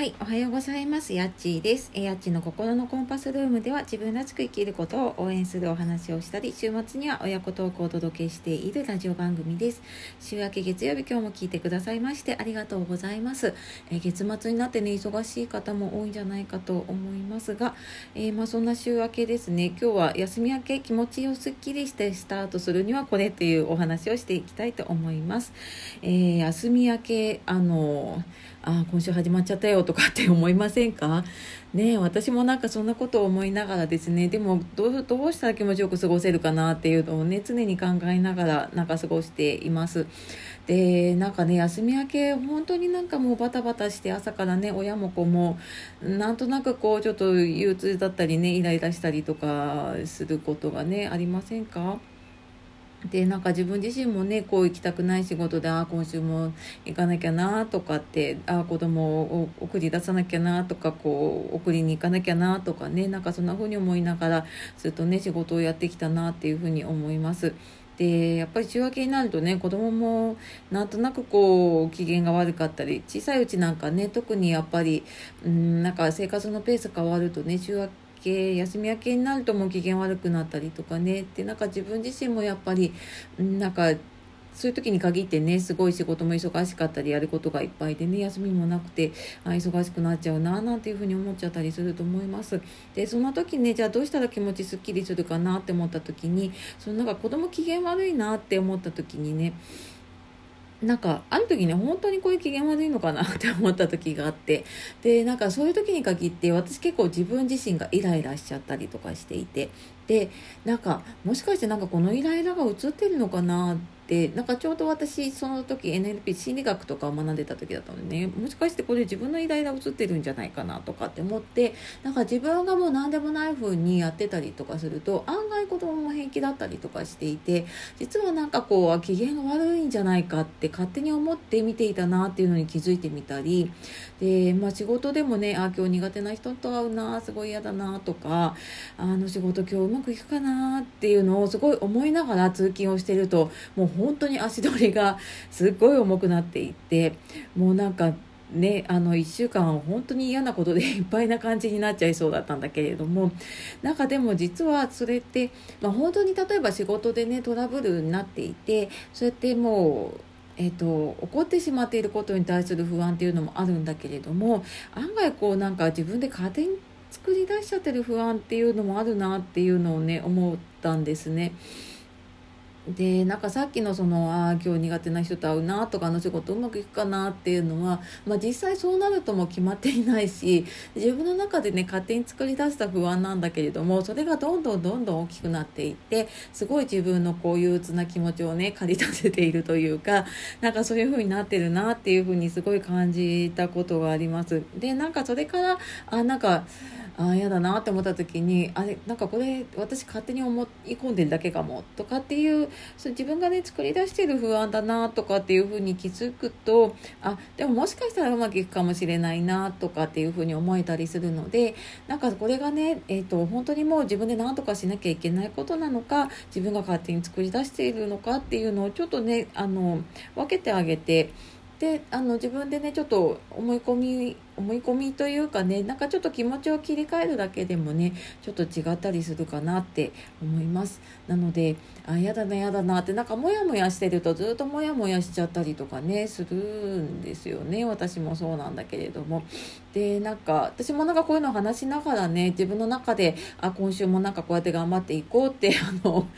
はい、おはようございます。やっちーです。やっちの心のコンパスルームでは自分らしく生きることを応援するお話をしたり、週末には親子トークをお届けしているラジオ番組です。週明け月曜日今日も聞いてくださいましてありがとうございます。え月末になってね、忙しい方も多いんじゃないかと思いますが、えー、まあそんな週明けですね、今日は休み明け気持ちをすっきりしてスタートするにはこれというお話をしていきたいと思います。えー、休み明け、あのああ今週始まっちゃったよとかって思いませんか？ね私もなんかそんなことを思いながらですねでもどうどうしたら気持ちよく過ごせるかなっていうのをね常に考えながらなんか過ごしています。でなんかね休み明け本当になんかもうバタバタして朝からね親も子もなんとなくこうちょっと憂鬱だったりねイライラしたりとかすることがねありませんか？でなんか自分自身もねこう行きたくない仕事でああ今週も行かなきゃなとかってああ子供を送り出さなきゃなとかこう送りに行かなきゃなとかねなんかそんな風に思いながらずっとね仕事をやってきたなっていう風に思います。でやっぱり週明けになるとね子供もなんとなくこう機嫌が悪かったり小さいうちなんかね特にやっぱりうんなんか生活のペース変わるとね週明けけ休み明けになるともう機嫌悪くなったりとかね。ってなんか自分自身もやっぱりなんかそういう時に限ってねすごい仕事も忙しかったりやることがいっぱいでね休みもなくてあ忙しくなっちゃうななんていうふうに思っちゃったりすると思います。でそんな時ねじゃあどうしたら気持ちすっきりするかなって思った時にそのなんか子供機嫌悪いなって思った時にねなんかある時ね本当にこういう機嫌悪いのかなって思った時があって。でなんかそういう時に限って私結構自分自身がイライラしちゃったりとかしていて。でなんかもしかしてなんかこのイライラが映ってるのかなっててなんかちょうど私その時 NLP 心理学とかを学んでた時だったのでねもしかしてこれ自分のイライラ映ってるんじゃないかなとかって思ってなんか自分がもう何でもない風にやってたりとかすると案外子供も平気だったりとかしていて実はなんかこう機嫌が悪いんじゃないかって勝手に思って見ていたなっていうのに気づいてみたりで、まあ、仕事でもねあ今日苦手な人と会うなすごい嫌だなとかあの仕事今日うまくいくかなっていうのをすごい思いながら通勤をしてるともう本当に足取りがすっごい重くなっていってもうなんかね、あの1週間本当に嫌なことでいっぱいな感じになっちゃいそうだったんだけれどもなんかでも実はそれって、まあ、本当に例えば仕事でねトラブルになっていてそうやってもうえーと、起こってしまっていることに対する不安っていうのもあるんだけれども案外こうなんか自分で勝手に作り出しちゃってる不安っていうのもあるなっていうのをね思ったんですね。でなんかさっきのそのああ今日苦手な人と会うなとかあの仕事うまくいくかなっていうのは、まあ、実際そうなるとも決まっていないし自分の中でね勝手に作り出した不安なんだけれどもそれがどんどんどんどん大きくなっていってすごい自分のこういう鬱な気持ちをね駆り立てているというかなんかそういう風になってるなっていう風にすごい感じたことがあります。でなんかそれからあなんかあ嫌だなって思った時にあれなんかこれ私勝手に思い込んでるだけかもとかっていうそう自分がね作り出してる不安だなとかっていうふうに気づくとあでももしかしたらうまくいくかもしれないなとかっていうふうに思えたりするのでなんかこれがね、えーと、本当にもう自分で何とかしなきゃいけないことなのか自分が勝手に作り出しているのかっていうのをちょっとねあの分けてあげてであの自分でねちょっと思い込み思い込みというかねなんかちょっと気持ちを切り替えるだけでもねちょっと違ったりするかなって思います。なのであやだなやだなってなんかモヤモヤしてるとずっとモヤモヤしちゃったりとかねするんですよね。私もそうなんだけれども。でなんか私もなんかこういうのを話しながらね自分の中であ今週もなんかこうやって頑張っていこうって あの、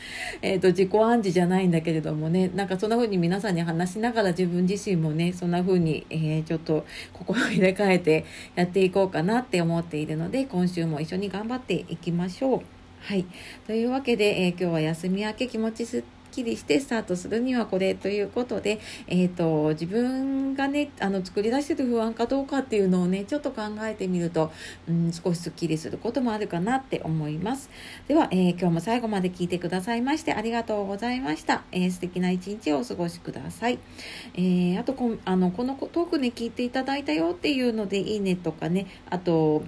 えーと、自己暗示じゃないんだけれどもねなんかそんな風に皆さんに話しながら自分自身もねそんな風に、えー、ちょっと心を入れ替えてでやっていこうかなって思っているので今週も一緒に頑張っていきましょう。はい。というわけで、えー、今日は休み明け気持ちすっきりしてスタートするにはこれということで、えーと、自分がねあの作り出してる不安かどうかっていうのをねちょっと考えてみると、うん、少しすっきりすることもあるかなって思います。では、えー、今日も最後まで聞いてくださいましてありがとうございました、えー、素敵な一日をお過ごしください、えー、あとこあのこのトークね聞いていただいたよっていうのでいいねとかねあと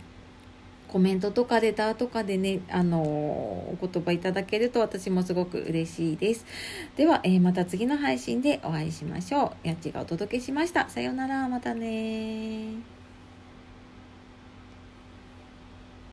コメントとかレターとかでね、あのお言葉いただけると私もすごく嬉しいです。では、えー、また次の配信でお会いしましょう。やっちがお届けしました。さようなら、またね